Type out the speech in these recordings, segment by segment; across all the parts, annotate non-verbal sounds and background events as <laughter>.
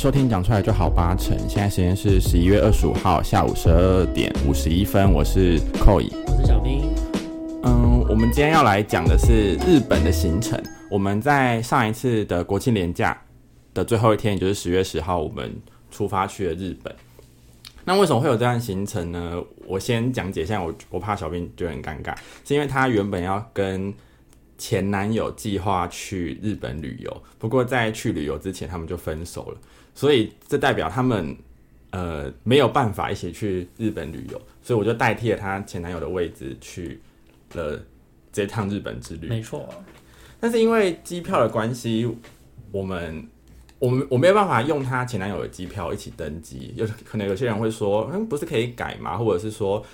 收听讲出来就好八成。现在时间是十一月二十五号下午十二点五十一分，我是寇乙。我是小兵。嗯，我们今天要来讲的是日本的行程。我们在上一次的国庆连假的最后一天，也就是十月十号，我们出发去了日本。那为什么会有这样行程呢？我先讲解一下，我我怕小兵觉得很尴尬，是因为他原本要跟前男友计划去日本旅游，不过在去旅游之前他们就分手了，所以这代表他们呃没有办法一起去日本旅游，所以我就代替了她前男友的位置去了这趟日本之旅。没错，但是因为机票的关系，我们我们我没有办法用她前男友的机票一起登机，有可能有些人会说，嗯，不是可以改吗？或者是说，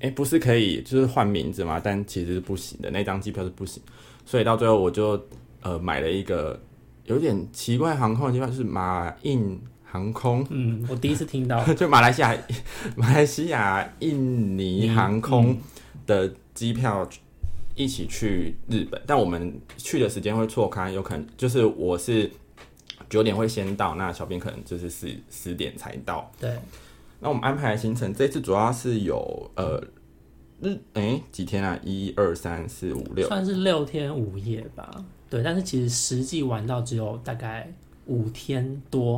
哎、不是可以就是换名字吗？但其实是不行的，那张机票是不行。所以到最后我就呃买了一个有点奇怪航空的机票，就是马印航空，嗯，我第一次听到，<laughs> 就马来西亚 <laughs> 马来西亚印尼航空的机票一起去日本，但我们去的时间会错开，有可能就是我是九点会先到，那小编可能就是十十点才到。对，那我们安排的行程这次主要是有呃日诶、几天啊？一二三四五六，算是六天五夜吧。对，但是其实实际玩到只有大概五天多，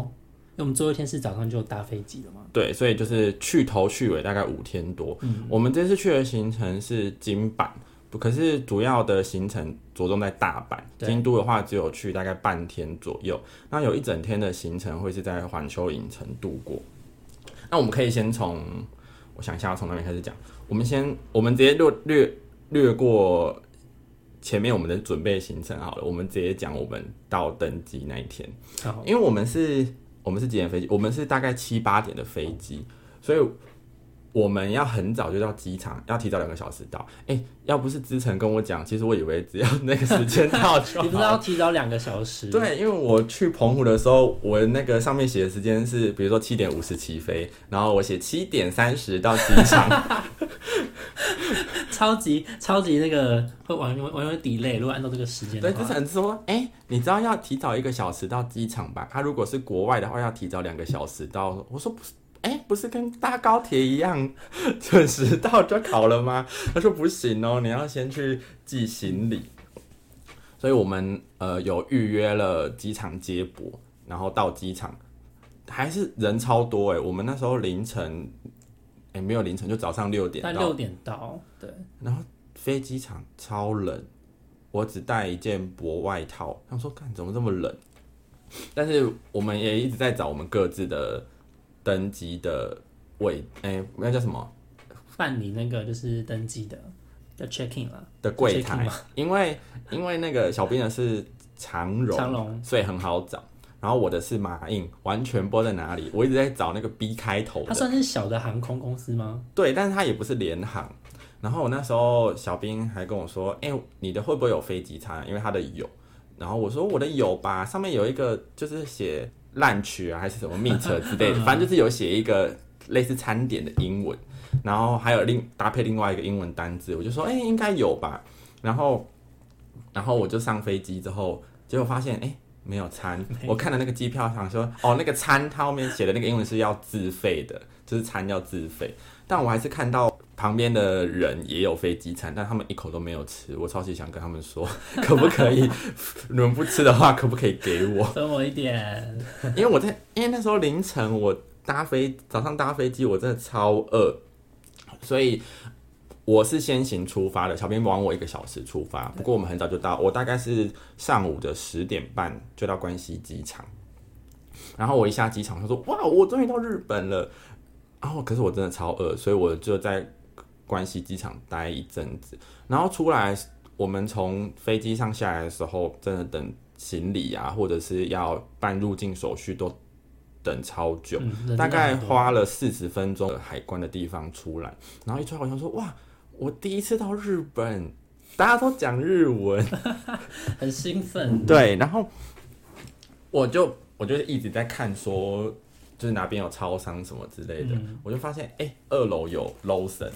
因为我们最后一天是早上就搭飞机了嘛。对，所以就是去头去尾大概五天多。嗯我们这次去的行程是金板，不可是主要的行程着重在大阪。京都的话只有去大概半天左右，那有一整天的行程会是在环球影城度过。那我们可以先从，我想一下要从哪边开始讲。我们先，我们直接略略略过前面我们的准备行程好了，我们直接讲我们到登机那一天。好，因为我们是，我们是几点飞机？我们是大概七八点的飞机，所以我们要很早就到机场，要提早两个小时到。哎、要不是之前跟我讲，其实我以为只要那个时间到就 <laughs> 你不是要。提早两个小时？，对，因为我去澎湖的时候，我那个上面写的时间是，比如说七点五十起飞，然后我写七点三十到机场。<laughs> 超级超级那个会完全完全 delay，如果按照这个时间的对，之话，前说，哎、你知道要提早一个小时到机场吧？他如果是国外的话，要提早两个小时到。我说不是，哎、不是跟搭高铁一样 <laughs> 准时到就考了吗？他说不行哦，你要先去寄行李。所以我们呃有预约了机场接驳，然后到机场还是人超多哎、我们那时候凌晨，哎、没有凌晨，就早上六点到六点到，对，然后飞机场超冷，我只带一件薄外套，想说看怎么这么冷，但是我们也一直在找我们各自的登机的位，哎、那叫什么办理那个就是登记的，叫 checking 了，的柜台，因为因为那个小兵的是长荣，长荣所以很好找。然后我的是马印，完全不知道在哪里。我一直在找那个 B 开头的，它算是小的航空公司吗？对，但是它也不是联航。然后我那时候小兵还跟我说：“哎、你的会不会有飞机餐？因为他的有。”然后我说：“我的有吧，上面有一个就是写烂曲啊，还是什么 meat 之类的，<laughs> 反正就是有写一个类似餐点的英文，然后还有另搭配另外一个英文单字。我就说：哎、应该有吧。然后，然后我就上飞机之后，结果发现哎。没有餐，我看了那个机票上说，哦，那个餐它后面写的那个英文是要自费的，就是餐要自费。但我还是看到旁边的人也有飞机餐，但他们一口都没有吃。我超级想跟他们说，<laughs> 可不可以？<laughs> 你们不吃的话，可不可以给我？分我一点，因为我在，因为那时候凌晨我搭飞早上搭飞机，我真的超饿，所以我是先行出发的。小编晚我一个小时出发，不过我们很早就到，我大概是上午的十点半就到关西机场。然后我一下机场，他说：“哇，我终于到日本了。”然后可是我真的超饿，所以我就在关西机场待一阵子。然后出来，我们从飞机上下来的时候，真的等行李啊，或者是要办入境手续都等超久，嗯，大概花了四十分钟海关的地方出来。然后一出来，我想说：“哇，我第一次到日本，大家都讲日文。<laughs> ”很兴奋，对，然后我就我就一直在看说，就是哪边有超商什么之类的，嗯我就发现哎、二楼有 Lawson，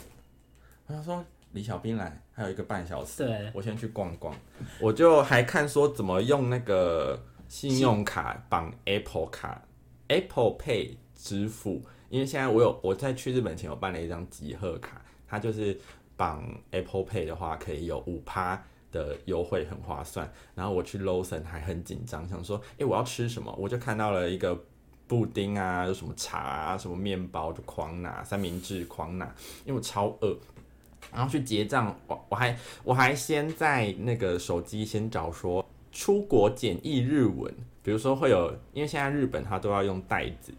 我想说李小兵来还有一个半小时，对，我先去逛逛，我就还看说怎么用那个信用卡绑 Apple 卡 Apple Pay 支付，因为现在我有我在去日本前我办了一张集贺卡，它就是绑 Apple Pay 的话可以有五趴的优惠，很划算。然后我去 Lawson 还很紧张，想说，诶，我要吃什么？我就看到了一个布丁啊，有什么茶啊，什么面包就狂拿，三明治狂拿，因为我超饿。然后去结账，我我还我还先在那个手机先找说出国简易日文，比如说会有，因为现在日本它都要用袋子，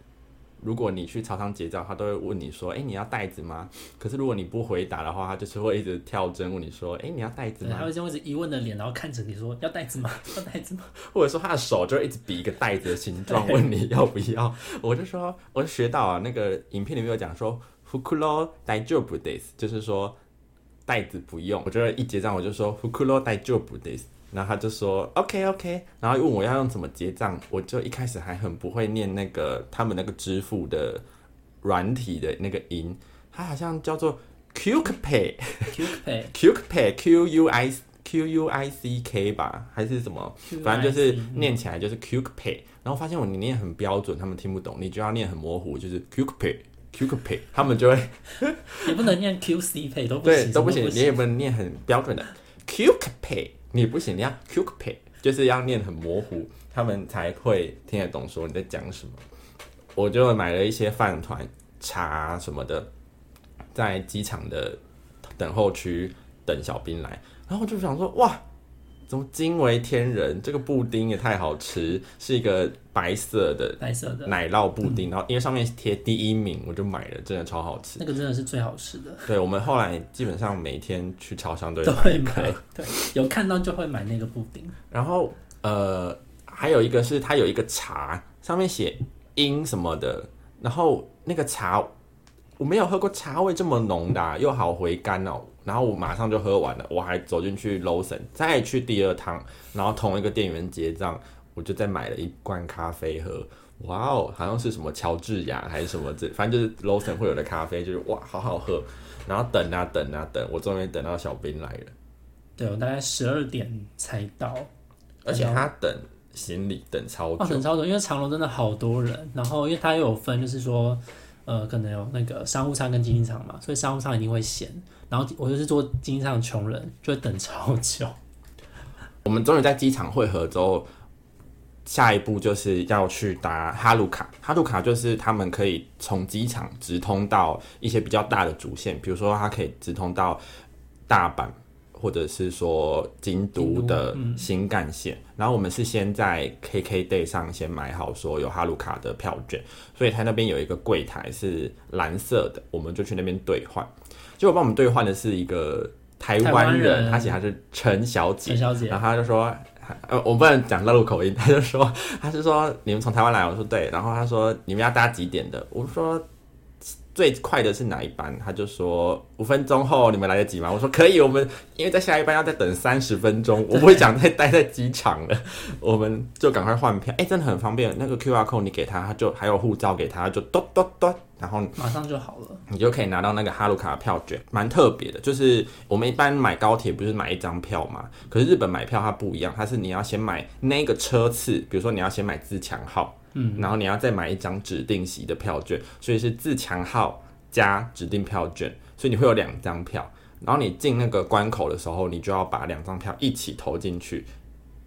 如果你去超商结账，他都会问你说，哎，你要袋子吗？可是如果你不回答的话，他就是会一直跳针问你说，哎，你要袋子吗？他会用一直疑问的脸，然后看着你说，要袋子吗？<laughs> 要袋子吗？或者说他的手就会一直比一个袋子的形状，问你要不要？我就说，我就学到啊，那个影片里面有讲说，fukuro daijobu des，就是说。袋子不用，我觉得一结账我就说 “hukuro d a i j o b this”，然后他就说 “OK OK”，然后问我要用怎么结账，我就一开始还很不会念那个他们那个支付的软体的那个音，它好像叫做 “Quick Pay”，Quick Pay，Quick <laughs> Pay，Q U I Q U I C K 吧，还是什么，反正就是念起来就是 “Quick Pay”，然后发现我你念很标准，他们听不懂，你就要念很模糊，就是 “Quick Pay”。Q Pay，他们就会，<laughs> 你不能念 Q C Pay 都不行，都不行，你也不能念很标准的 Q Pay，你不行，你要 Q Pay，就是要念很模糊，他们才会听得懂说你在讲什么。我就买了一些饭团、茶什么的，在机场的等候区等小兵来，然后我就想说，哇。怎么？惊为天人？这个布丁也太好吃，是一个白色的白色的奶酪布丁，然后因为上面贴第一名，我就买了，真的超好吃。那个真的是最好吃的。对，我们后来基本上每天去超商都会买，对，有看到就会买那个布丁。然后呃，还有一个是它有一个茶，上面写英什么？的，然后那个茶我没有喝过茶味这么？浓的，又好回甘哦。然后我马上就喝完了，我还走进去 Lawson 再去第二趟，然后同一个店员结账，我就再买了一罐咖啡喝。哇哦，好像是什么乔治亚还是什么这，反正就是 Lawson 会有的咖啡，就是哇，好好喝。然后等啊等啊等，我终于等到小兵来了。对，我大概十二点才到，而且他等行李等超久，等超久，因为长隆真的好多人。然后因为他又有分，就是说。呃，可能有那个商务舱跟经济舱嘛，所以商务舱一定会闲。然后我就是做经济舱的穷人，就等超久。<laughs> 我们终于在机场汇合之后，下一步就是要去搭哈鲁卡。哈鲁卡就是他们可以从机场直通到一些比较大的主线，比如说它可以直通到大阪。或者是说京都的新干线，然后我们是先在 KKday 上先买好说有哈鲁卡的票券，所以他那边有一个柜台是蓝色的，我们就去那边兑换。结果帮我们兑换的是一个台湾人，他写他是陈小姐，然后他就说，呃，我不能讲大陆口音，他就说他是说你们从台湾来，我说对，然后他说你们要搭几点的，我说。最快的是哪一班？他就说五分钟后你们来得及吗？我说可以，我们因为在下一班要再等三十分钟，我不会想再待在机场了，我们就赶快换票。<laughs> 哎，真的很方便，那个 Q R code 你给他，他就还有护照给他，就嘟嘟嘟，然后马上就好了，你就可以拿到那个哈鲁卡的票券，蛮特别的。就是我们一般买高铁不是买一张票嘛？可是日本买票它不一样，它是你要先买那个车次，比如说你要先买自强号。嗯，然后你要再买一张指定席的票券，所以是自强号加指定票券，所以你会有两张票。然后你进那个关口的时候，你就要把两张票一起投进去。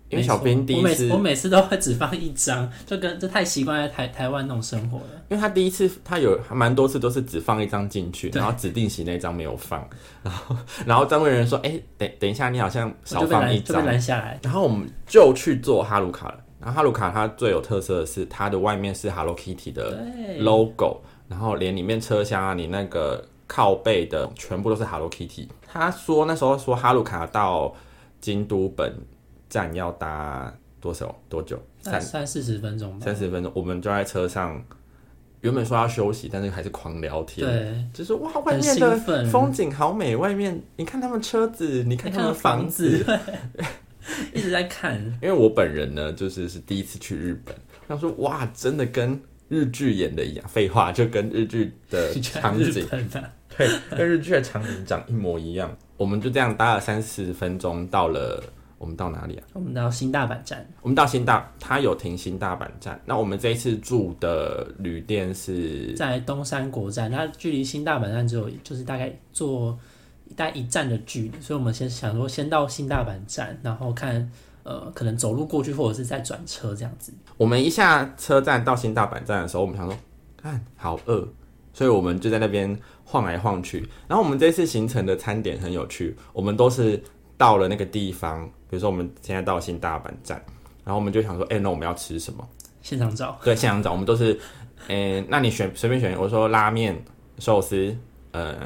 因为小编第一次，我每次都会只放一张，就跟这太习惯在台台湾那种生活了。因为他第一次，他有蛮多次都是只放一张进去，然后指定席那张没有放。<laughs> 然后，然后张位人说：“哎，等等一下，你好像少放一张。”拦下来，然后我们就去做哈鲁卡了。然后哈鲁卡它最有特色的是它的外面是 Hello Kitty 的 logo，然后连里面车厢啊，你那个靠背的全部都是 Hello Kitty。他说那时候说哈鲁卡到京都本站要搭多少多久？三三四十分钟。三十分钟，我们就在车上，原本说要休息，但是还是狂聊天。对，就是哇，外面的风景好美，外面你看他们车子，你看他们房子。<laughs> <laughs> 一直在看，因为我本人呢，就是是第一次去日本。他说：“哇，真的跟日剧演的一样。”废话，就跟日剧的 <laughs> 场景，对，跟日剧的场景长一模一样。我们就这样搭了三四分钟，到了我们到哪里啊？我们到新大阪站，我们到新大，它有停新大阪站。那我们这一次住的旅店是在东山国站，它距离新大阪站只有就是大概坐大概一站的距离，所以我们先想说先到新大阪站，然后看呃可能走路过去，或者是再转车这样子。我们一下车站到新大阪站的时候，我们想说，看好饿，所以我们就在那边晃来晃去。然后我们这次行程的餐点很有趣，我们都是到了那个地方，比如说我们现在到新大阪站，然后我们就想说，哎、那我们要吃什么？现场找，对，现场找，我们都是，诶、那你选随便选，我说拉面、寿司，呃，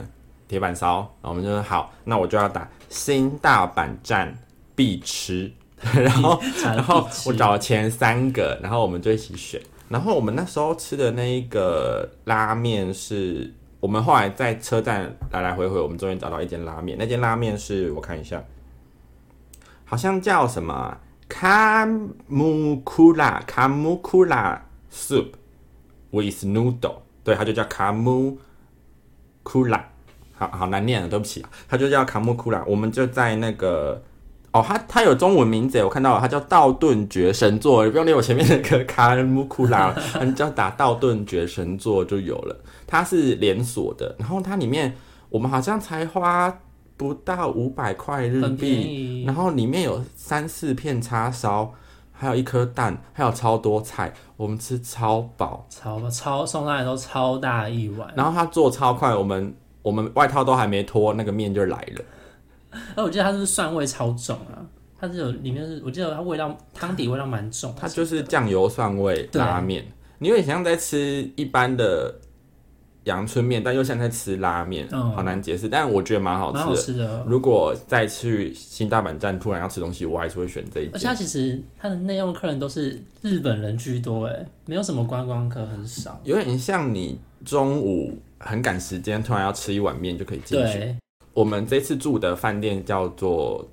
铁板烧，然后我们就说好，那我就要打新大阪站必吃，<laughs> 然后然后我找了前三个，然后我们就一起选，然后我们那时候吃的那一个拉面是。我们后来在车站来来回回，我们终于找到一间拉面。那间拉面是我看一下，好像叫什么？卡姆库拉卡姆库拉 soup with noodle，对，它就叫卡姆库拉，好好难念了，对不起啊，它就叫卡木库拉。我们就在那个哦，它它有中文名字，我看到了，它叫道顿绝神座，你不用念我前面那个卡木库拉，你只要打道顿绝神座就有了。它是连锁的，然后它里面我们好像才花不到五百块日币，然后里面有三四片叉烧，还有一颗蛋，还有超多菜，我们吃超饱。超超送上来都超大一碗，然后它做超快，我们我们外套都还没脱，那个面就来了。而我记得它是不是蒜味超重啊？它是有里面是我记得它味道汤底味道蛮重，它就是酱油蒜味拉面，你有点像在吃一般的阳春面，但又像在吃拉面，嗯好难解释。但我觉得蛮好蛮好吃的。吃的。如果再去新大阪站突然要吃东西，我还是会选这一而且它。其实它的内用客人都是日本人居多，哎，没有什么观光客，很少。有点像你中午很赶时间，突然要吃一碗面就可以进去。我们这次住的饭店叫做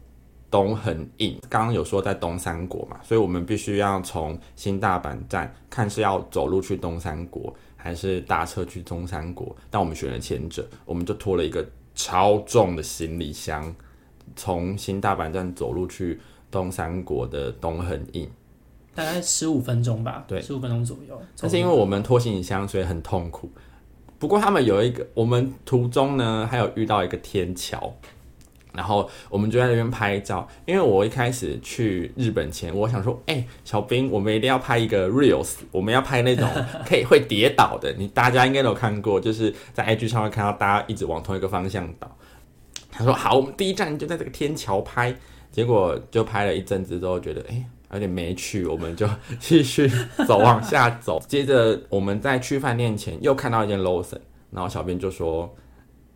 东恒印，刚刚有说在东三国嘛，所以我们必须要从新大阪站看是要走路去东三国，还是搭车去中山国。但我们选了前者，我们就拖了一个超重的行李箱，从新大阪站走路去东三国的东恒印。大概十五分钟吧，对十五分钟左右。但是因为我们拖行李箱，所以很痛苦。不过他们有一个，我们途中呢还有遇到一个天桥，然后我们就在那边拍照。因为我一开始去日本前，我想说，哎、小兵，我们一定要拍一个 reels，我们要拍那种可以会跌倒的。你大家应该都有看过，就是在 IG 上面看到大家一直往同一个方向倒。他说好，我们第一站就在这个天桥拍，结果就拍了一阵子之后，觉得哎。有点没趣，我们就 <laughs> 继续走往下走。接着我们在去饭店前又看到一间 Lawson，然后小编就说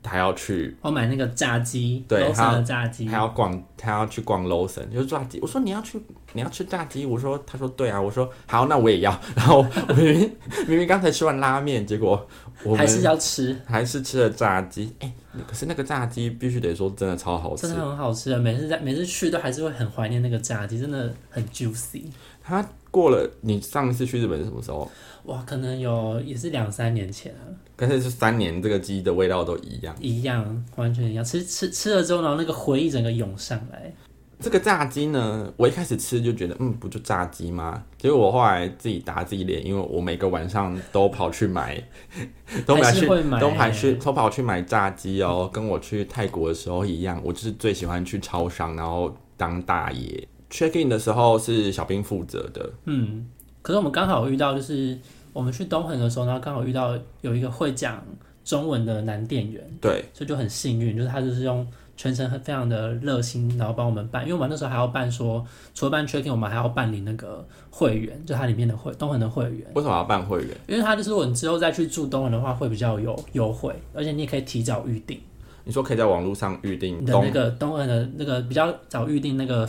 他要去，我买那个炸鸡，楼对他上的炸鸡他，要逛，他要去逛 Lawson，就是炸鸡。我说你要去，你要吃炸鸡？我说，他说对啊。我说好，那我也要。<laughs> 然后我明明明明刚才吃完拉面，结果我还是要吃，还是吃了炸鸡。哎、可是那个炸鸡必须得说真的超好吃真的。很好吃啊。每次在每次去都还是会很怀念那个炸鸡，真的很 juicy。它过了，你上一次去日本是什么时候？哇，可能有也是两三年前了，但是是三年，这个鸡的味道都一样。一样，完全一样。吃吃吃了之后，然后那个回忆整个涌上来。这个炸鸡呢，我一开始吃就觉得，嗯，不就炸鸡吗？结果我后来自己打自己脸，因为我每个晚上都跑去买，<laughs> 都跑去都跑去都跑去买炸鸡哦，跟我去泰国的时候一样，我就是最喜欢去超商，然后当大爷。check in 的时候是小兵负责的，嗯，可是我们刚好遇到，就是我们去东横的时候，然后刚好遇到有一个会讲中文的男店员，对，所以就很幸运，就是他就是用全程很非常的热心，然后帮我们办，因为我们那时候还要办说，除了办 tracking，我们还要办理那个会员，就它里面的会东恒的会员，为什么要办会员？因为它就是如果你之后再去住东恒的话，会比较有优惠，而且你也可以提早预定你说可以在网络上预定你的那个东恒的那个比较早预定那个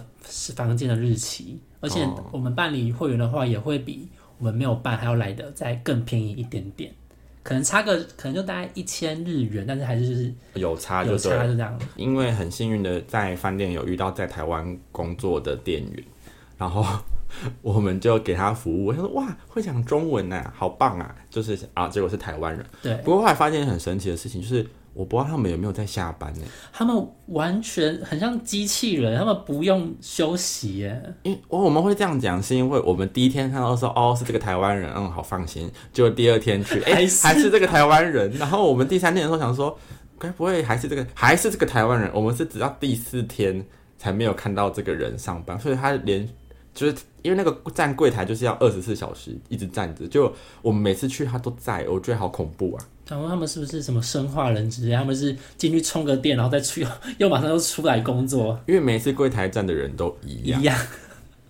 房间的日期，而且哦我们办理会员的话，也会比我们没有办还要来的再更便宜一点点。可能差个可能就大概一千日元，但是还是就是有差就有。差就这样。因为很幸运的在饭店有遇到在台湾工作的店员，然后 <laughs> 我们就给他服务。他说：“哇，会讲中文呐、好棒啊！”就是啊，结果是台湾人。对，不过后来发现很神奇的事情，就是我不知道他们有没有在下班呢？他们完全很像机器人，他们不用休息耶。因我我们会这样讲，是因为我们第一天看到说哦是这个台湾人，嗯好放心。结果第二天去，哎、还是还是这个台湾人。然后我们第三天的时候想说，该不会还是这个还是这个台湾人？我们是直到第四天才没有看到这个人上班，所以他连就是因为那个站柜台就是要二十四小时一直站着，就我们每次去他都在，我觉得好恐怖啊。然后他们是不是什么生化人之类？他们是进去充个电，然后再去，<laughs> 又马上又出来工作因为每次柜台站的人都一样。一样。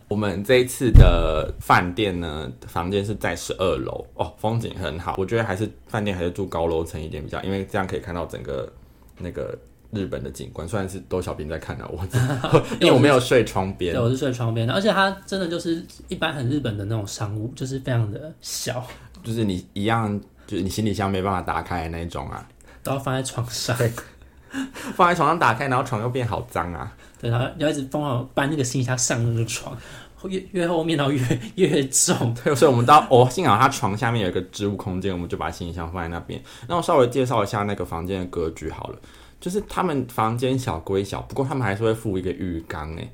我们这一次的饭店呢，房间是在十二楼哦，风景很好。我觉得还是饭店还是住高楼层一点比较，因为这样可以看到整个那个日本的景观。虽然是都小兵在看啊，我 <laughs> 因为我没有睡窗边对，，我是睡窗边的，而且它真的就是一般很日本的那种商务，就是非常的小，就是你一样，就是你行李箱没办法打开的那一种啊，都要放在床上。放在床上打开，然后床又变好脏啊。对，然后要一直疯狂搬那个行李箱上那个床，越越后面然后越越重。对，所以我们到哦，幸好他床下面有一个置物空间，我们就把行李箱放在那边。那我稍微介绍一下那个房间的格局好了，就是他们房间小归小，不过他们还是会附一个浴缸诶。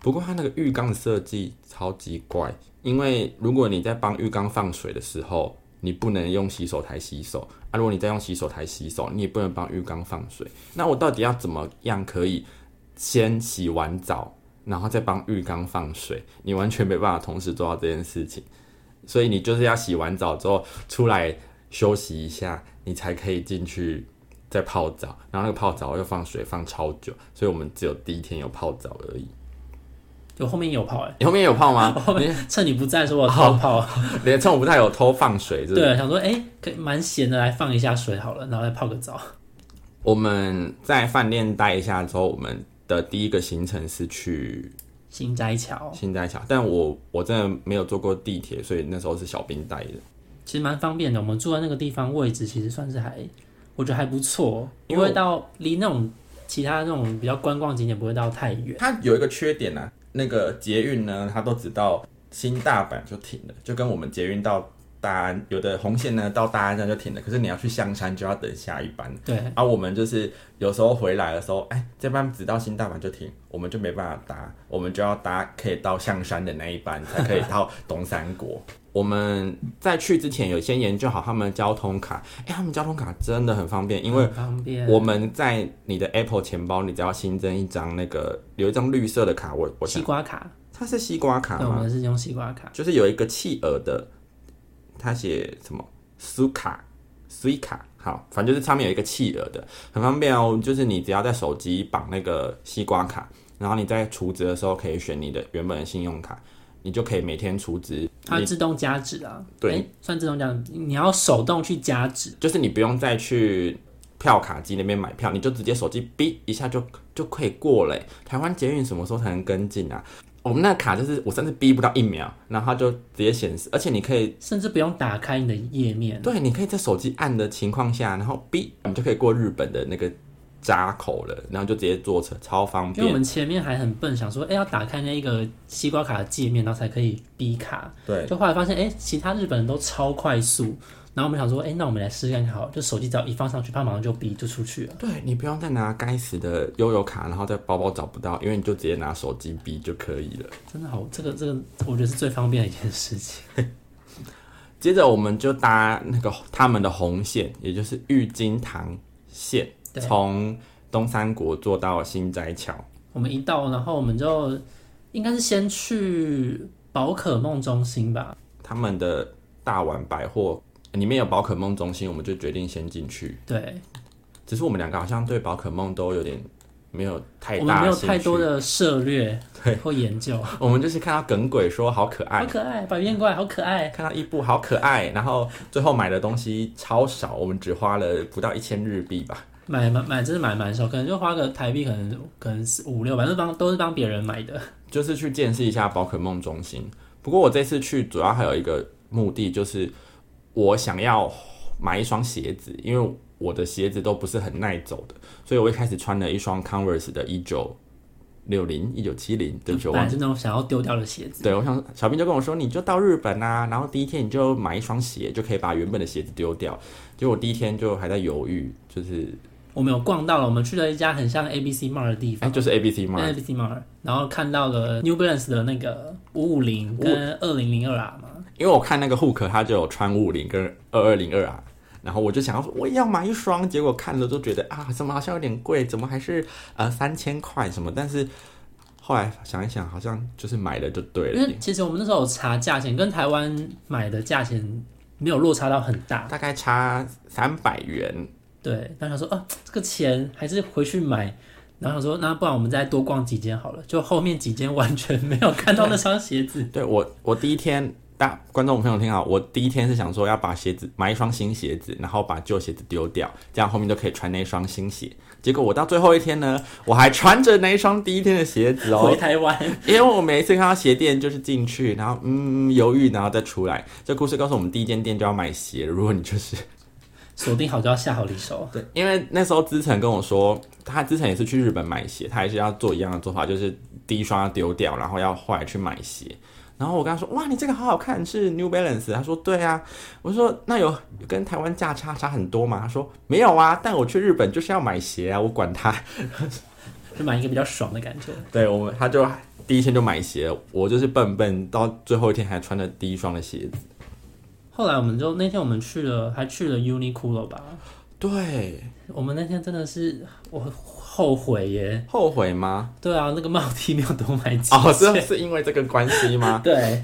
不过它那个浴缸的设计超级怪，因为如果你在帮浴缸放水的时候，你不能用洗手台洗手啊。如果你在用洗手台洗手，你也不能帮浴缸放水。那我到底要怎么样可以先洗完澡，然后再帮浴缸放水？你完全没办法同时做到这件事情。所以你就是要洗完澡之后出来休息一下，你才可以进去再泡澡。然后那个泡澡又放水放超久，所以我们只有第一天有泡澡而已。就后面有泡哎、你后面有泡吗？<laughs> 后面趁你不在的时候我偷泡。<laughs> 连趁我不在有偷放水，是不是？对，想说哎、可以蛮闲的，来放一下水好了，然后再泡个澡。我们在饭店待一下之后，我们的第一个行程是去新斋桥新斋桥，但我我真的没有坐过地铁，所以那时候是小兵带的。其实蛮方便的，我们住在那个地方位置其实算是还，我觉得还不错，因为到离那种其他那种比较观光景点不会到太远。它有一个缺点呢、啊，那个捷运呢，它都只到新大阪就停了，就跟我们捷运到大安有的红线呢到大安站就停了，可是你要去香山就要等下一班。对，而、我们就是有时候回来的时候，哎，这班只到新大阪就停，我们就没办法搭，我们就要搭可以到象山的那一班，才可以到东三国。我们在去之前有先研究好他们的交通卡，哎，他们交通卡真的很方便，因为方便。我们在你的 Apple 钱包，你只要新增一张那个有一张绿色的卡，我我西瓜卡，它是西瓜卡对，我吗？们是用西瓜卡。就是有一个企鹅的，它写什么苏卡、苏卡，好，反正就是上面有一个企鹅的，很方便哦。就是你只要在手机绑那个西瓜卡，然后你在储值的时候可以选你的原本的信用卡，你就可以每天储值。它自动加值啊，对诶算自动加值，你要手动去加值，就是你不用再去票卡机那边买票，你就直接手机哔一下就就可以过了欸。台湾捷运什么时候才能跟进啊？我们那卡就是我甚至逼不到一秒，然后它就直接显示，而且你可以甚至不用打开你的页面。对，你可以在手机按的情况下，然后哔，你就可以过日本的那个闸口了，然后就直接坐车，超方便。因为我们前面还很笨，想说，哎、要打开那个西瓜卡的界面，然后才可以逼卡。对，就后来发现，哎、其他日本人都超快速。然后我们想说，哎、那我们来试试看好，就手机只要一放上去，它马上就逼就出去了。对你不用再拿该死的悠游卡，然后在包包找不到，因为你就直接拿手机逼就可以了。真的好，这个这个，我觉得是最方便的一件事情。<laughs> 接着我们就搭那个他们的红线，也就是玉金堂线，对从东三国坐到新斋桥。我们一到，然后我们就应该是先去宝可梦中心吧。他们的大碗百货里面有宝可梦中心，我们就决定先进去。对，只是我们两个好像对宝可梦都有点没有太我们没有太多的涉略对或研究。<laughs> 我们就是看到耿鬼说好可爱好，可爱，百变怪好可爱。看到伊布好可爱，然后最后买的东西超少，我们只花了不到一千日币吧。买买买，真是买蛮少，可能就花个台币，可能可能是五六，反正帮都是帮别人买的。<laughs> 就是去见识一下宝可梦中心。不过我这次去主要还有一个目的，就是我想要买一双鞋子，因为我的鞋子都不是很耐走的，所以我一开始穿了一双 Converse 的一九六零、一九七零，对不起，我忘记。本来是那种想要丢掉的鞋子。对，我想小兵就跟我说，你就到日本啊，然后第一天你就买一双鞋，就可以把原本的鞋子丢掉。结果我第一天就还在犹豫，就是我们有逛到了，我们去了一家很像 A B C Mart 的地哎、方，就是 A B C 嘛，A B C Mart，然后看到了 New Balance 的那个五五零跟二零零二啊嘛，因为我看那个 Hook 它就有穿五五零跟二二零二啊，然后我就想要说我也要买一双，结果看了都觉得啊，怎么好像有点贵，怎么还是呃三千块什么？但是后来想一想，好像就是买了就对了。因为，其实我们那时候有查价钱，跟台湾买的价钱没有落差到很大，大概差三百元。对。然后他说，啊，这个钱还是回去买。然后想说，那不然我们再多逛几间好了。就后面几间完全没有看到那双鞋子，对我，我第一天，大观众朋友听好，我第一天是想说要把鞋子买一双新鞋子，然后把旧鞋子丢掉，这样后面就可以穿那双新鞋。结果我到最后一天呢，我还穿着那一双第一天的鞋子哦回，台湾。因为我每一次看到鞋店就是进去，然后嗯犹豫，然后再出来。这故事告诉我们，第一间店就要买鞋。如果你就是锁定好就要下好离手。对，因为那时候资诚跟我说，他之前也是去日本买鞋，他也是要做一样的做法，就是第一双要丢掉，然后要后来去买鞋。然后我跟他说：“哇，你这个好好看，是 New Balance。”他说：“对啊。”我说：“那有跟台湾价差差很多吗？”他说：“没有啊，但我去日本就是要买鞋啊，我管他。就买一个比较爽的感觉。”对我们，他就第一天就买鞋，我就是笨笨，到最后一天还穿了第一双的鞋子。后来我们就那天我们去了，还去了 Uniqlo 吧。对，我们那天真的是我后悔耶。后悔吗？对啊，那个帽 T 没有多买几哦，件。是是因为这个关系吗？对，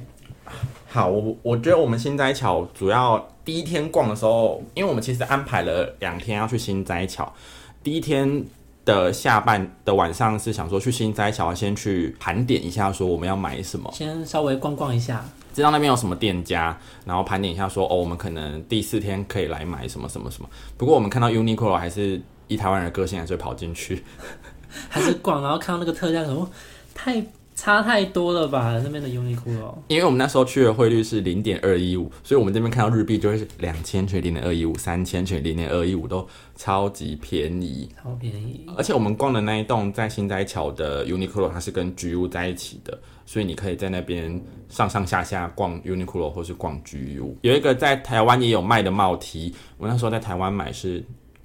好，我我觉得我们新斋桥主要第一天逛的时候，因为我们其实安排了两天要去新斋桥，第一天的下半的晚上是想说去新斋桥先去盘点一下，说我们要买什么，先稍微逛逛一下。知道那边有什么店家，然后盘点一下说哦，我们可能第四天可以来买什么什么什么。不过我们看到 Uniqlo 还是以台湾人的个性，还是会跑进去。<laughs> 还是逛，然后看到那个特价，什么太差太多了吧？那边的 Uniqlo 因为我们那时候去的汇率是零点二一五，所以我们这边看到日币就会是两千乘以零点二一五，三千乘以零点二一五都超级便宜。超便宜。而且我们逛的那一栋在新斋桥的 Uniqlo，它是跟 GU 在一起的，所以你可以在那边上上下下逛 Uniqlo 或是逛 GU。有一个在台湾也有卖的帽 T，我那时候在台湾买是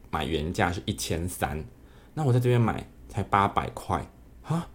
买原价是一千三，那我在这边买才八百块啊！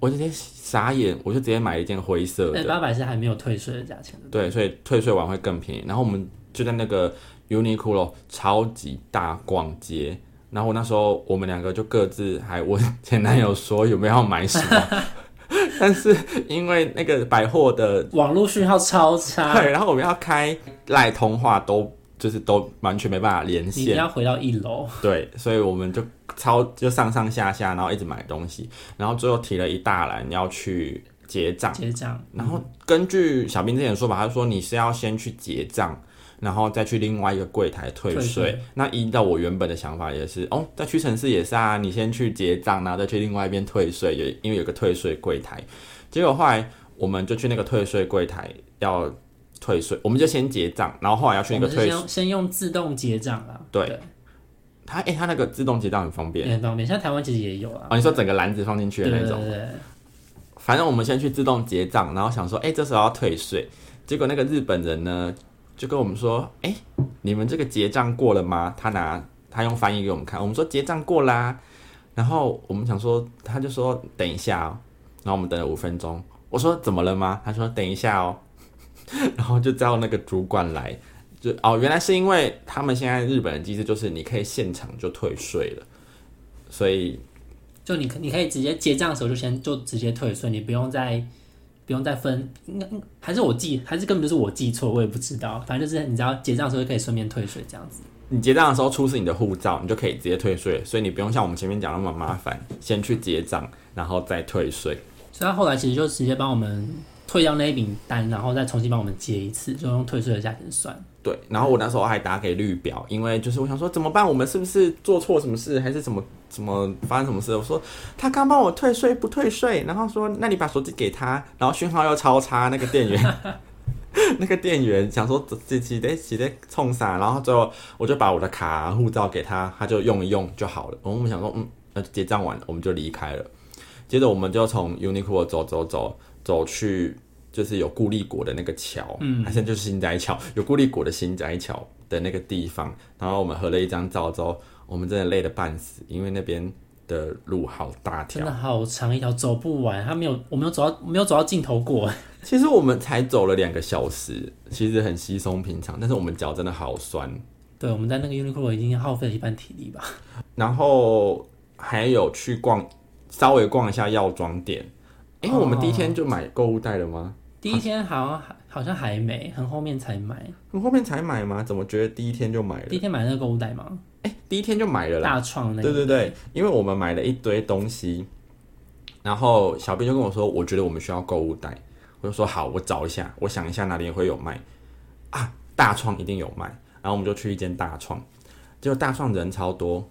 我直接傻眼，我就直接买一件灰色那的，八百是还没有退税的价钱的。对，所以退税完会更便宜。然后我们就在那个 Uniqlo 超级大逛街，然后我那时候我们两个就各自还问前男友说有没有要买什么，<laughs> 但是因为那个百货的网络讯号超差，对，然后我们要开赖通话都就是都完全没办法连线，要回到一楼。对，所以我们就超就上上下下，然后一直买东西，然后最后提了一大篮要去结账。结账，然后根据小兵之前的说法，他说你是要先去结账，然后再去另外一个柜台退税。那依照我原本的想法也是，哦，在屈臣氏也是啊，你先去结账，然后再去另外一边退税，有因为有个退税柜台。结果后来我们就去那个退税柜台要退税，我们就先结账，然后后来要去我那个退税，先用先用自动结账啊，对他哎、他那个自动结账很方便也很方便。现在台湾其实也有啊，哦，你说整个篮子放进去的那种。对对对对，反正我们先去自动结账，然后想说，哎、这时候要退税。结果那个日本人呢，就跟我们说，哎、你们这个结账过了吗？他拿他用翻译给我们看，我们说结账过啦。然后我们想说，他就说等一下哦，然后我们等了五分钟。我说怎么了吗？他说等一下哦，<laughs> 然后就叫那个主管来，就哦，原来是因为他们现在日本的机制就是你可以现场就退税了，所以就你你可以直接结账的时候就先就直接退税，你不用再不用再分，应该还是我记，还是根本就是我记错，我也不知道。反正就是你只要结账的时候就可以顺便退税这样子。你结账的时候出示你的护照，你就可以直接退税，所以你不用像我们前面讲那么麻烦，先去结账，然后再退税。所以他后来其实就直接帮我们退掉那一笔单，然后再重新帮我们结一次，就用退税的价钱算。对，然后我那时候还打给绿表，因为就是我想说怎么办，我们是不是做错什么事，还是怎么怎么发生什么事？我说他刚帮我退税不退税，然后说那你把手机给他，然后讯号又超差，那个店员。<laughs> 那个店员想说自己得自己得冲啥，然后最后我就把我的卡护照给他，他就用一用就好了。我们想说，嗯，那结账完了我们就离开了。接着我们就从 Uniqlo 走走走走去，就是有固力果的那个桥，嗯，它现在就是新斋桥，有固力果的新斋桥的那个地方。然后我们合了一张照之后，我们真的累得半死，因为那边的路好大条真的。好长一条，走不完。他没有，我没有走到，没有走到尽头过。<laughs> 其实我们才走了两个小时，其实很稀松平常，但是我们脚真的好酸。对，我们在那个 Uniqlo 已经耗费了一半体力吧。然后还有去逛，稍微逛一下药妆店。因为我们第一天就买购物袋了吗？第一天好像还好像还没，很后面才买。很后面才买吗？怎么觉得第一天就买了第？一天买那个购物袋吗？哎、第一天就买了啦。大创那个。对对对，因为我们买了一堆东西，然后小编就跟我说，我觉得我们需要购物袋，我就说好，我找一下，我想一下哪里会有卖啊，大创一定有卖，然后我们就去一间大创，结果大创人超多，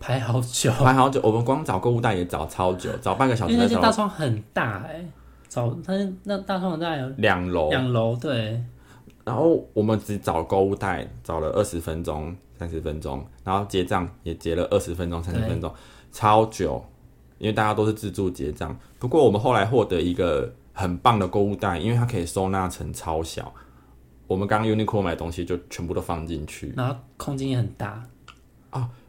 排好久，排好久，我们光找购物袋也找超久，找半个小时才因为那间大找创很大哎、找他那大创大概有两楼，两楼，对，然后我们只找购物袋找了二十分钟、三十分钟，然后结账也结了二十分钟、三十分钟，超久，因为大家都是自助结账。不过我们后来获得一个很棒的购物袋，因为它可以收纳成超小，我们刚刚 Uniqlo 买东西就全部都放进去。然后空间也很大，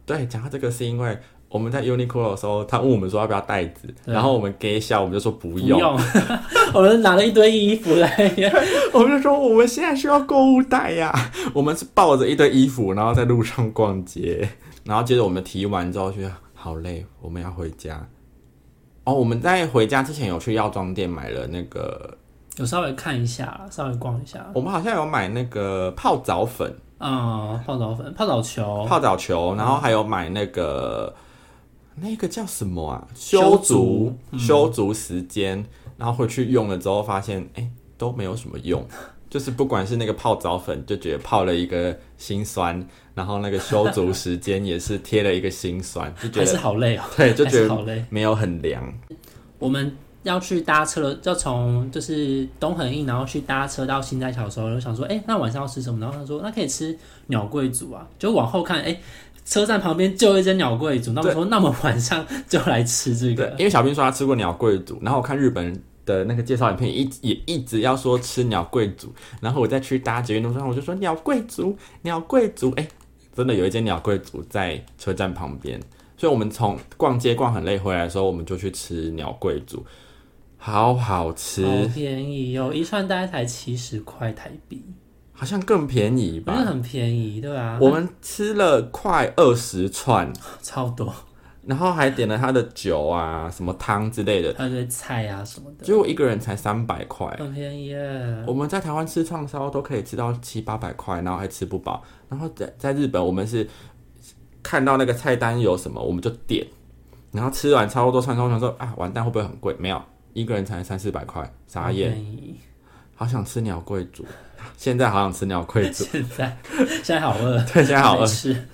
对，讲到这个是因为我们在 Uniqlo 的时候，他问我们说要不要袋子，然后我们给笑，我们就说不不用，用，<laughs> 我们拿了一堆衣服来，<laughs> 我们就说我们现在需要购物袋呀、我们是抱着一堆衣服，然后在路上逛街，然后接着我们提完之后觉得好累，我们要回家。哦，我们在回家之前有去药妆店买了那个，有稍微看一下，稍微逛一下，我们好像有买那个泡澡粉、嗯，泡澡粉、泡澡球，泡澡球，然后还有买那个那个叫什么啊？修修足足修足时间，然后回去用了之后发现，哎、都没有什么用。<laughs> 就是不管是那个泡澡粉，就觉得泡了一个心酸，然后那个修足时间也是贴了一个心酸，<laughs> 就觉还是好累哦，<laughs> 对，就还觉得好累。没有很凉。我们要去搭车了，要从就是东横印，然后去搭车到新斋桥的时候，就想说，哎、那晚上要吃什么？然后他说，那可以吃鸟贵族啊。就往后看，哎、车站旁边就有一间鸟贵族。那我说，那么晚上就来吃这对个，。因为小兵说他吃过鸟贵族，然后我看日本的那个介绍影片也一也一直要说吃鸟贵族，然后我再去搭捷运路上，我就说鸟贵族，鸟贵族，哎、真的有一间鸟贵族在车站旁边，所以我们从逛街逛很累回来的时候，我们就去吃鸟贵族，好好吃，好便宜哦，一串大概才七十块台币，好像更便宜吧。很便宜，对吧、啊？我们吃了快二十串，超多，然后还点了他的酒啊、什么汤之类的，还有一堆菜啊什么的，结果一个人才三百块。很便宜耶。我们在台湾吃串烧都可以吃到七八百块，然后还吃不饱。然后在在日本，我们是看到那个菜单有什么，我们就点，然后吃完超多串烧，我想说啊，完蛋会不会很贵？没有，一个人才三四百块，傻好眼。好想吃鸟贵族，现在好想吃鸟贵族，现在现在好饿，对，现在好饿。吃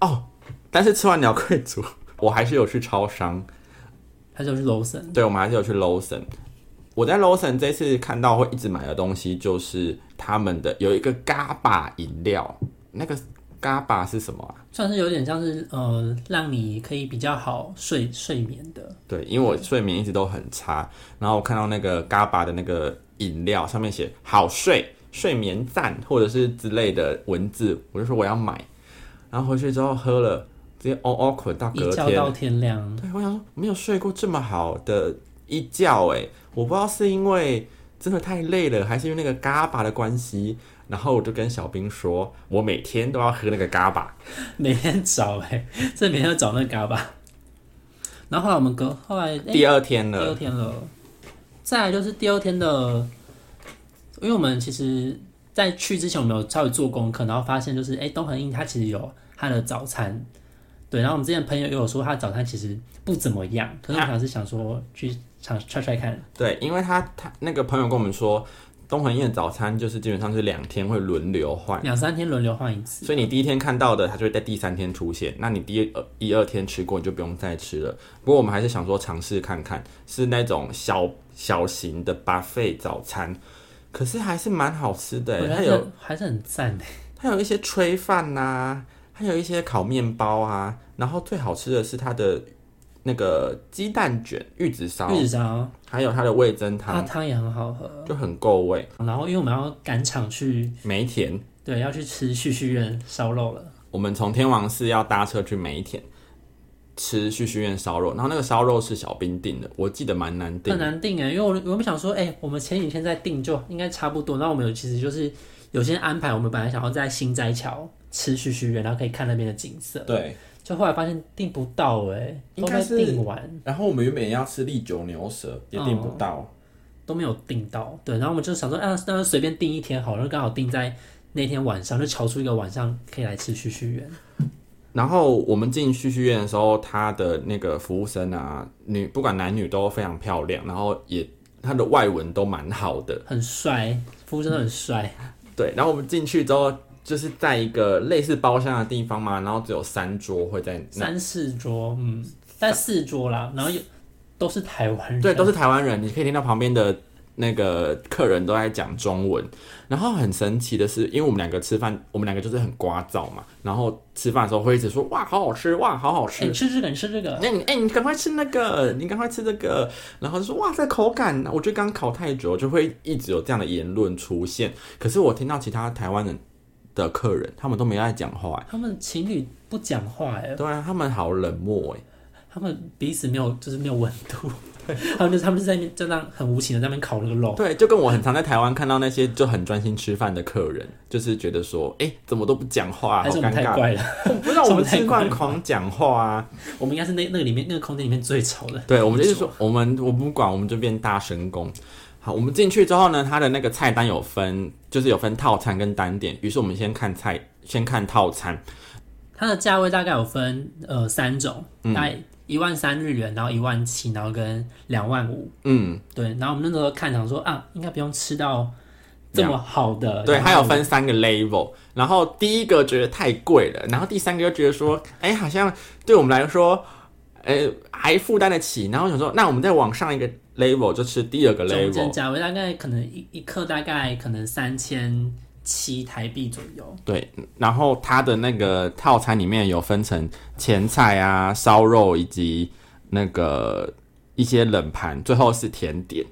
哦。但是吃完鸟贵族，我还是有去超商，还是有去 Lawson，对，我们还是有去 Lawson。我在 Lawson 这次看到会一直买的东西，就是他们的有一个嘎巴饮料，那个嘎巴是什么啊？算是有点像是呃，让你可以比较好睡睡眠的。对，因为我睡眠一直都很差，然后我看到那个嘎巴的那个饮料上面写“好睡”、“睡眠赞”或者是之类的文字，我就说我要买，然后回去之后喝了，直接哦哦困到隔天一觉到。天亮，对，我想说没有睡过这么好的一觉，哎，我不知道是因为真的太累了，还是因为那个嘎巴的关系。然后我就跟小兵说，我每天都要喝那个嘎巴。每天找哎、这每天要找那个嘎巴。然后后来我们隔后来、欸、第二天了第二，天了，再来就是第二天的，因为我们其实在去之前我们有稍微做功课，然后发现就是哎、东恒印它其实有它的早餐，对，然后我们之前朋友也有说它的早餐其实不怎么样，可是我们还是想说去尝 try try 看，对，因为他他那个朋友跟我们说，东恒宴的早餐就是基本上是两天会轮流换，两三天轮流换一次，所以你第一天看到的，它就会在第三天出现。那你第一呃一二天吃过，你就不用再吃了。不过我们还是想说尝试看看，是那种小小型的 buffet 早餐，可是还是蛮好吃的它有还是很赞的。它有一些炊饭呐，还有一些烤面包啊，然后最好吃的是它的那个鸡蛋卷、玉子烧，玉子烧，还有它的味增汤，它汤也很好喝。就很够味。然后因为我们要赶场去，梅田对，要去吃旭旭苑烧肉了。我们从天王寺要搭车去梅田吃旭旭苑烧肉，然后那个烧肉是小兵订的，我记得蛮难订很。难订哎，因为我我们想说，哎、我们前几天在订就应该差不多。那我们有其实就是有些安排，我们本来想要在新斋桥吃旭旭园，然后可以看那边的景色，对，就后来发现订不到哎，都没应该是订完，然后我们原本要吃利久牛舌，也订不到。都没有订到。对，然后我们就想说，啊，那就随便订一天好了，刚好订在那天晚上，就瞧出一个晚上可以来吃旭旭园。然后我们进旭旭院的时候，他的那个服务生啊，女不管男女都非常漂亮，然后也他的外文都蛮好的。很帅，服务真的很帅，对，然后我们进去之后，就是在一个类似包厢的地方嘛，然后只有三桌会在那，三四桌，嗯，但四桌啦，然后有都是台湾人，对，都是台湾人，你可以听到旁边的那个客人都在讲中文。然后很神奇的是，因为我们两个吃饭，我们两个就是很聒噪嘛，然后吃饭的时候会一直说哇，好好吃，哇，好好、吃你。吃这个，你吃这个，那、你哎、你赶快吃那个，你赶快吃这个，然后就说哇，这口感，我觉得刚烤太久，就会一直有这样的言论出现。可是我听到其他台湾人的客人，他们都没在讲话，他们情侣不讲话哎，对啊，他们好冷漠，哎，他们彼此没有就是没有温度，<laughs> 他们就他们就在那边就那很无情的在那边烤那个肉，对，就跟我很常在台湾看到那些就很专心吃饭的客人，就是觉得说，哎、怎么都不讲话，好尴尬。太怪了，我不知道 <laughs> 我们太怪了饭狂讲话啊，我们应该是那那个里面那个空间里面最吵的，对，我们就是说，我们我不管，我们就变大神功。好，我们进去之后呢，它的那个菜单有分，就是有分套餐跟单点。于是我们先看菜，先看套餐。它的价位大概有分呃三种，嗯大概一万三日元，然后一万七，然后跟两万五，嗯，对，然后我们那时候看想说啊，应该不用吃到这么好的，对，它有分三个 level。然后第一个觉得太贵了，然后第三个又觉得说，哎、好像对我们来说，呃，还负担得起。然后想说，那我们再往上一个 level 就吃第二个 level。价位大概可能一一克大概可能三千七台币左右，对，然后它的那个套餐里面有分成前菜啊、烧肉以及那个一些冷盘，最后是甜点。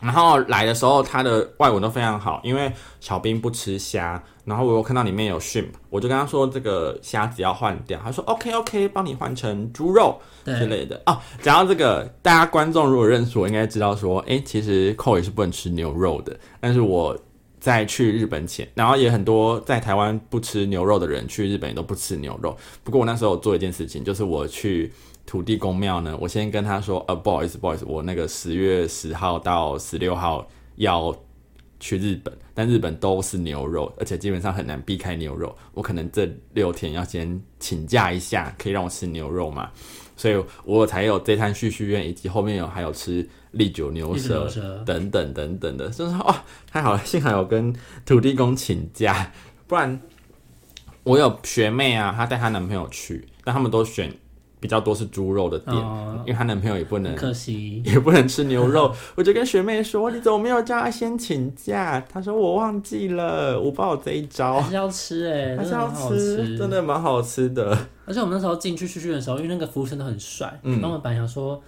然后来的时候，它的外文都非常好，因为小兵不吃虾，然后我有看到里面有 shrimp，我就跟他说这个虾子要换掉，他说 OK OK，帮你换成猪肉之，类的。哦。讲到这个，大家观众如果认识我，应该知道说，哎，其实寇也是不能吃牛肉的，但是我在去日本前，然后也很多在台湾不吃牛肉的人去日本也都不吃牛肉。不过我那时候做一件事情，就是我去土地公庙呢，我先跟他说，呃，不好意思，不好意思，我那个十月十号到十六号要去日本，但日本都是牛肉，而且基本上很难避开牛肉。我可能这六天要先请假一下，可以让我吃牛肉嘛？所以我才有这摊旭旭苑，以及后面有还有吃利久牛舌，等等等等的，就是说哦，太好了，幸好有跟土地公请假，不然我有学妹啊，她带她男朋友去，但他们都选比较多是猪肉的店，哦因为她男朋友也不能可惜，也不能吃牛肉，<laughs> 我就跟学妹说：“你怎么没有叫她先请假？”她说：“我忘记了，我不知道有这一招还，是要吃哎、还是要吃，真。的蛮好吃的。而且我们那时候进去去去的时候，因为那个服务生都很帅，嗯然后我们本来想说，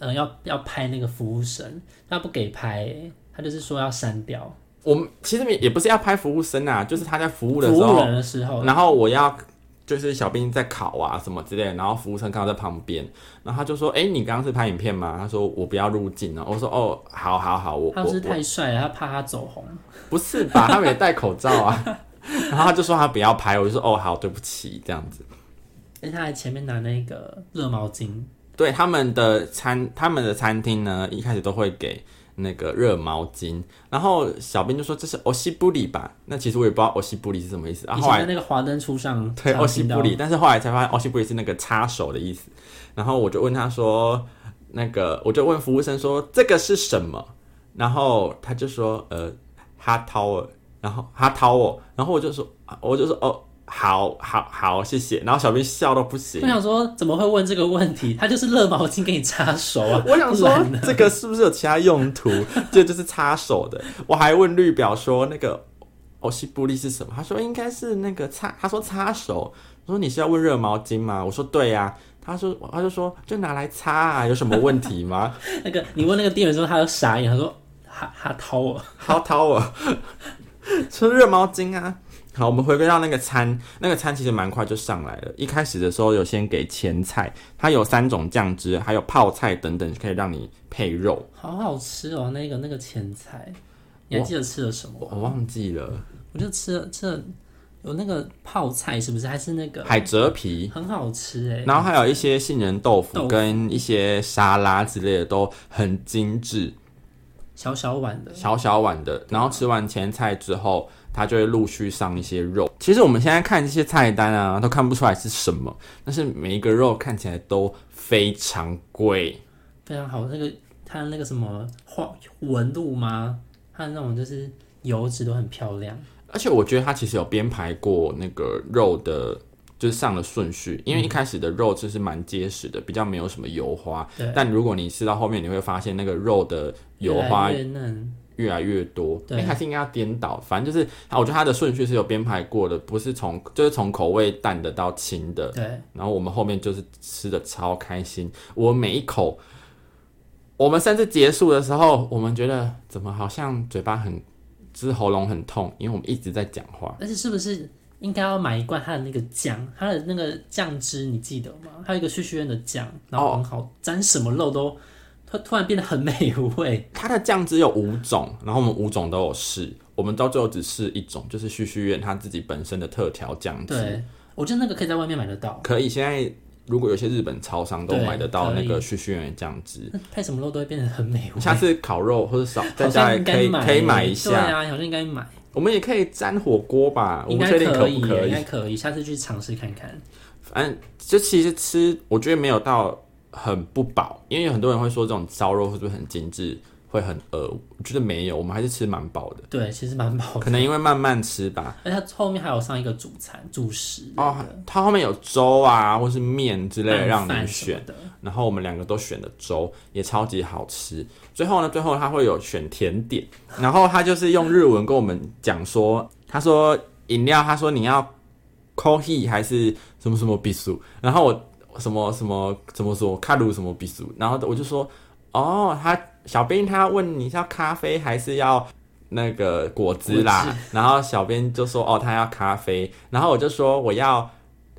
呃，要要拍那个服务生，他不给拍、欸，他就是说要删掉我们其实也不是要拍服务生啊，就是他在服务的服务时候，人的时候，然后我要就是小兵在烤啊什么之类的，然后服务生刚好在旁边，然后他就说：“哎、你刚刚是拍影片吗？”他说：“我不要入镜了。”我说：“哦，好好好，我我他是太帅了，他怕他走红。不是吧？他们也戴口罩啊。”然后他就说他不要拍，我就说：“哦，好，对不起。”这样子。而且他还前面拿那个热毛巾，对他们的餐，他们的餐厅呢，一开始都会给那个热毛巾，然后小编就说这是欧西布里吧？那其实我也不知道欧西布里是什么意思。然后后来那个华灯初上 <laughs> 对欧西布里，但是后来才发现欧西布里是那个擦手的意思。然后我就问他说，那个我就问服务生说这个是什么？然后他就说呃哈掏尔，然后哈掏我，然后我就说我就说哦。好好好，谢谢。然后小兵笑到不行我，想说怎么会问这个问题？他就是热毛巾给你擦手啊！我想说这个是不是有其他用途？<laughs> 这就是擦手的。我还问绿表说那个欧西布利是什么？他说应该是那个擦，他说擦手。我说你是要问热毛巾吗？我说对呀、他说他就说就拿来擦啊，有什么问题吗？那个你问那个店员说，他就傻眼，他说他他掏我，他掏我，<laughs> 说热毛巾啊。好，我们回归到那个餐，那个餐其实蛮快就上来了。一开始的时候有先给前菜，它有三种酱汁，还有泡菜等等，可以让你配肉。好好吃哦，那个那个前菜，你还记得吃了什么？我忘记了，我就吃了吃了有那个泡菜，是不是？还是那个海蜇皮，很好吃哎。然后还有一些杏仁豆腐跟一些沙拉之类的都很精致，小小碗的，小小碗的。然后吃完前菜之后，它就会陆续上一些肉。其实我们现在看这些菜单啊，都看不出来是什么，但是每一个肉看起来都非常贵。非常好。那个它的那个什么花纹路吗？它的那种就是油脂都很漂亮。而且我觉得它其实有编排过那个肉的，就是上的顺序，因为一开始的肉就是蛮结实的，比较没有什么油花。但如果你吃到后面，你会发现那个肉的油花越来越嫩，越来越多，对哎还是应该要颠倒，反正就是，啊我觉得它的顺序是有编排过的，不是从就是从口味淡的到轻的，对，然后我们后面就是吃的超开心，我每一口，我们甚至结束的时候，我们觉得怎么好像嘴巴很，就是喉咙很痛，因为我们一直在讲话。而且是不是应该要买一罐它的那个酱，它的那个酱汁你记得吗？还有一个旭旭苑的酱，然后很好，沾什么肉都突突然变得很美味。<laughs> 它的酱汁有五种，然后我们五种都有试，我们到最后只试一种，就是旭旭苑它自己本身的特调酱汁。对，我觉得那个可以在外面买得到，可以，现在如果有些日本超商都对买得到那个旭旭苑的酱汁，配什么肉都会变得很美味。下次烤肉或者少在好家可以可以买一对下，啊，好像应该买，我们也可以沾火锅吧，我应该不确定可不可以应该。可以，下次去尝试看看。反正就其实吃，我觉得没有到很不饱，因为有很多人会说这种烧肉会不会很精致，会很饿，我觉得没有，我们还是吃蛮饱的，对，其实蛮饱的，可能因为慢慢吃吧。而且它后面还有上一个主餐主食哦，它后面有粥啊，或是面之类的让你选，的。然后我们两个都选的粥，也超级好吃。最后呢，最后他会有选甜点，然后他就是用日文跟我们讲说，他说饮料，他说你要 coffee 还是什么什么比数，然后我什么什么怎么说卡鲁什么比苏，然后我就说哦，他小编他问你是要咖啡还是要。那个果汁啦，然后小编就说哦，他要咖啡，然后我就说我要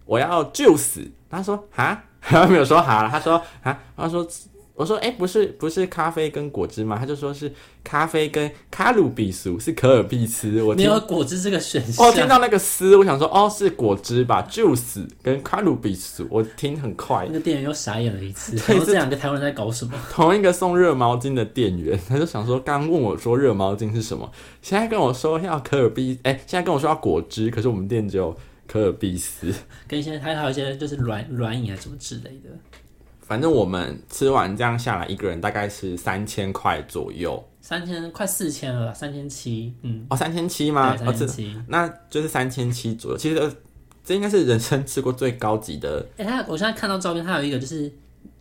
我要 juice，他说哈，<laughs> 他没有说哈，他说啊，他说我说哎、不是不是咖啡跟果汁吗？他就说是咖啡跟卡鲁比苏是可尔必斯，我没听有果汁这个选项，哦听到那个斯，我想说哦是果汁吧，juice 跟卡鲁比苏，我听很快那，个店员又傻眼了一次，对这然后这两个台湾人在搞什么？同一个送热毛巾的店员，他就想说，刚问我说热毛巾是什么，现在跟我说要可尔必，哎、现在跟我说要果汁，可是我们店只有可尔必斯。跟一些还还有一些就是软软饮啊什么之类的，反正我们吃完这样下来，一个人大概是三千块左右。三千快四千了啦，三千七，嗯，哦，三千七吗？三千七。那就是三千七左右。其实呃这应该是人生吃过最高级的哎、他我现在看到照片，他有一个就是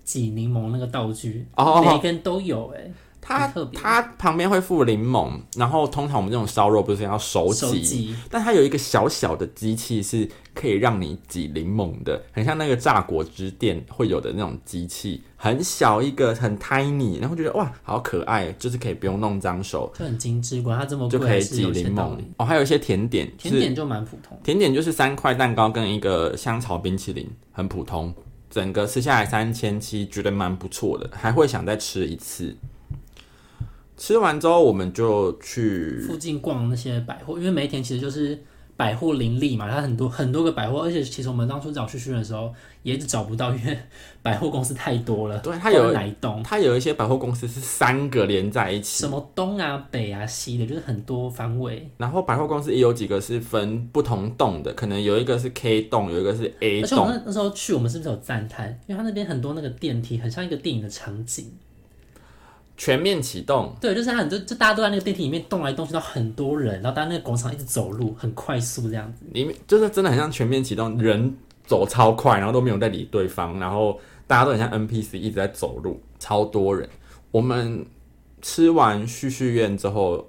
挤柠檬那个道具，哦每一根都有、哎，它它旁边会附柠檬，然后通常我们这种烧肉不是要手挤，手，但它有一个小小的机器是可以让你挤柠檬的，很像那个榨果汁店会有的那种机器，很小一个，很 tiny，然后觉得哇，好可爱，就是可以不用弄脏手，就很精致，管它这么贵，就可以还是有挤柠檬。哦。还有一些甜点，是甜点就蛮普通，甜点就是三块蛋糕跟一个香草冰淇淋，很普通。整个吃下来三千七，觉得蛮不错的，还会想再吃一次。吃完之后，我们就去附近逛那些百货，因为梅田其实就是百货林立嘛，它很多很多个百货，而且其实我们当初找旭旭的时候也一直找不到，因为百货公司太多了。<laughs> 对它有它有一些百货公司是三个连在一起什，么东啊、北啊、西的，就是很多方位。然后百货公司也有几个是分不同栋的，可能有一个是 K 栋，有一个是 A 栋而且我栋。们那那时候去，我们是不是有赞叹？因为它那边很多那个电梯，很像一个电影的场景。全面启动，对，就是他很多，就大家都在那个电梯里面动来动去，到很多人，然后大家那个广场一直走路，很快速这样子。里面就是真的很像全面启动，人走超快，然后都没有在理对方，然后大家都很像 NPC 一直在走路，超多人。我们吃完旭旭苑之后，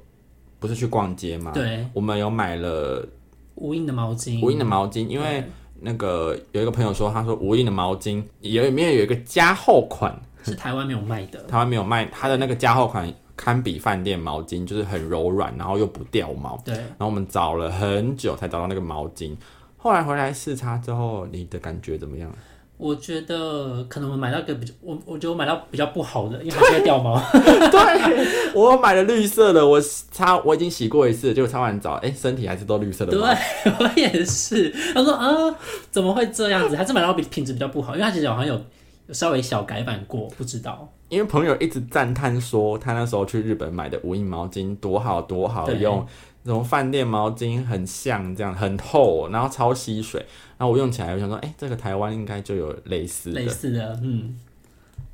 不是去逛街吗？，对，我们有买了无印的毛巾，无印的毛巾，因为那个有一个朋友说，他说无印的毛巾有里面有一个加厚款，是台湾没有卖的。台湾没有卖，它的那个加厚款堪比饭店毛巾，就是很柔软，然后又不掉毛。对，然后我们找了很久才找到那个毛巾，后来回来试擦之后，你的感觉怎么样？我觉得可能我买到一个比较，我我觉得我买到比较不好的，因为还是会掉毛。<laughs> 对，我买了绿色的，我擦我已经洗过一次，结果擦完澡，哎，身体还是都绿色的对，<laughs> 我也是。他说啊，怎么会这样子？还是买到比品质比较不好，因为它其实好像有有稍微小改版过，不知道。因为朋友一直赞叹说，他那时候去日本买的无印毛巾多好多好对用，那种饭店毛巾很像这样，很厚，然后超吸水。然后我用起来，我想说，哎、这个台湾应该就有类似的类。似的，嗯。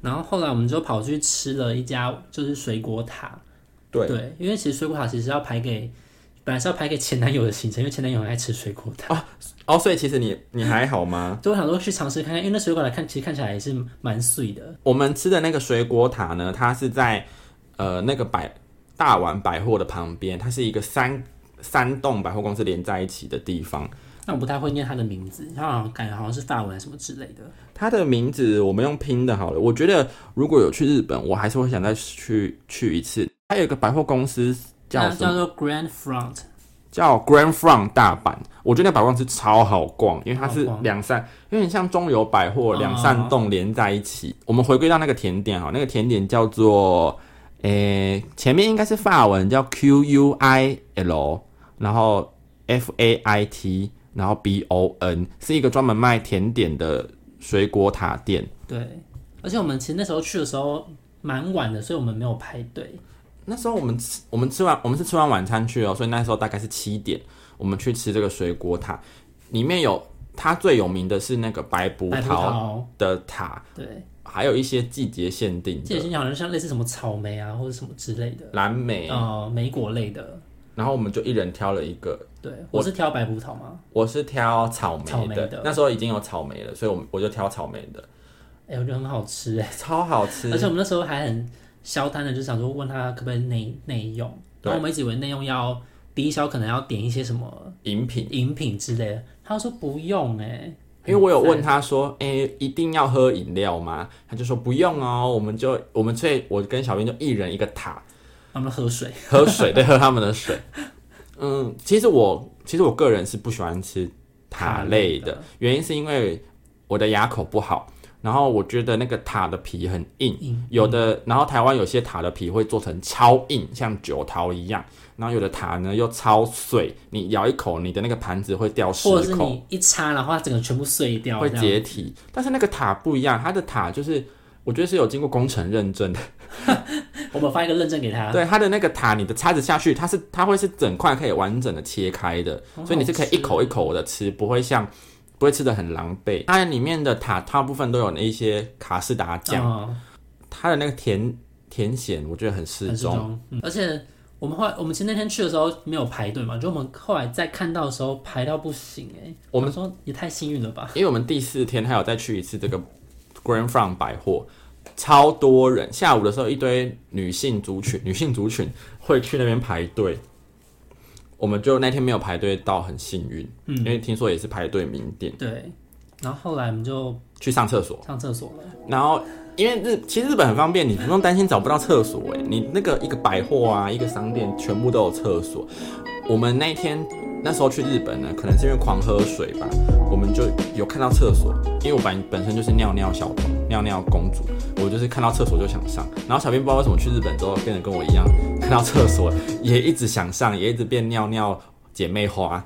然后后来我们就跑去吃了一家就是水果塔，对，对，因为其实水果塔其实要排给，本来是要排给前男友的行程，因为前男友很爱吃水果塔，哦，所以其实你你还好吗？<laughs> 所以我想说去尝试看看，因为那水果塔看其实看起来也是蛮碎的，我们吃的那个水果塔呢，它是在呃那个百大丸百货的旁边，它是一个三三栋百货公司连在一起的地方。那我不太会念它的名字，它好像感觉好像是法文什么之类的。它的名字我们用拼的好了。我觉得如果有去日本，我还是会想再去去一次。还有一个百货公司叫叫做 Grand Front，叫 Grand Front 大阪。我觉得那百货公司超好逛，因为它是两扇，有点像中友百货哦两扇洞连在一起。我们回归到那个甜点哈，那个甜点叫做，诶、前面应该是法文叫 Q U I L，然后 F A I T，然后 B O N，是一个专门卖甜点的水果塔店。对，而且我们其实那时候去的时候蛮晚的，所以我们没有排队。那时候我们吃，我们吃完，我们是吃完晚餐去哦，所以那时候大概是七点，我们去吃这个水果塔，里面有它最有名的是那个白葡白葡萄。萄，的塔，对，还有一些季节限定的这些好像像类似什么草莓啊或者什么之类的，蓝莓，呃，莓果类的。然后我们就一人挑了一个，对，我我是挑白葡萄吗。我是挑草莓的，草莓的。那时候已经有草莓了，所以我我就挑草莓的，哎、我觉得很好吃哎，超好吃。而且我们那时候还很消摊的，就想说问他可不可以内内用，然后我们一直以为内用要低消，可能要点一些什么饮品。饮品之类的，他说不用哎，因为我有问，他说：“哎、一定要喝饮料吗？”他就说不用哦，我们就我们最我跟小编就一人一个塔，他们喝水，喝水，对，喝他们的水。嗯，其实我其实我个人是不喜欢吃塔类的，塔类的。原因是因为我的牙口不好，然后我觉得那个塔的皮很硬，硬有的，然后台湾有些塔的皮会做成超硬，像酒桃一样，然后有的塔呢又超碎，你咬一口，你的那个盘子会掉十或者是，你一插，然后它整个全部碎掉，会解体。但是那个塔不一样，它的塔就是我觉得是有经过工程认证的。<laughs> 我们发一个认证给他，对它的那个塔，你的叉子下去，它是它会是整块可以完整的切开的，所以你是可以一口一口的吃，不会像不会吃的很狼狈。它里面的塔大部分都有那一些卡士达酱，嗯它的那个甜甜咸我觉得很适中。而且。我们后来，我们其实那天去的时候没有排队嘛，就我们后来再看到的时候排到不行哎、我们说也太幸运了吧，因为我们第四天还有再去一次这个 Grand Front 百货，超多人。下午的时候，一堆女性族群，女性族群会去那边排队。我们就那天没有排队到，很幸运，嗯因为听说也是排队名店对，然后后来我们就去上厕所。上厕所了，然后因为日其实日本很方便，你不用担心找不到厕所。哎，你那个一个百货啊，一个商店全部都有厕所。我们那天那时候去日本呢，可能是因为狂喝水吧，我们就有看到厕所。因为我本本身就是尿尿小童、尿尿公主，我就是看到厕所就想上。然后小编不知道为什么去日本之后变得跟我一样，看到厕所也一直想上，也一直变尿尿姐妹花。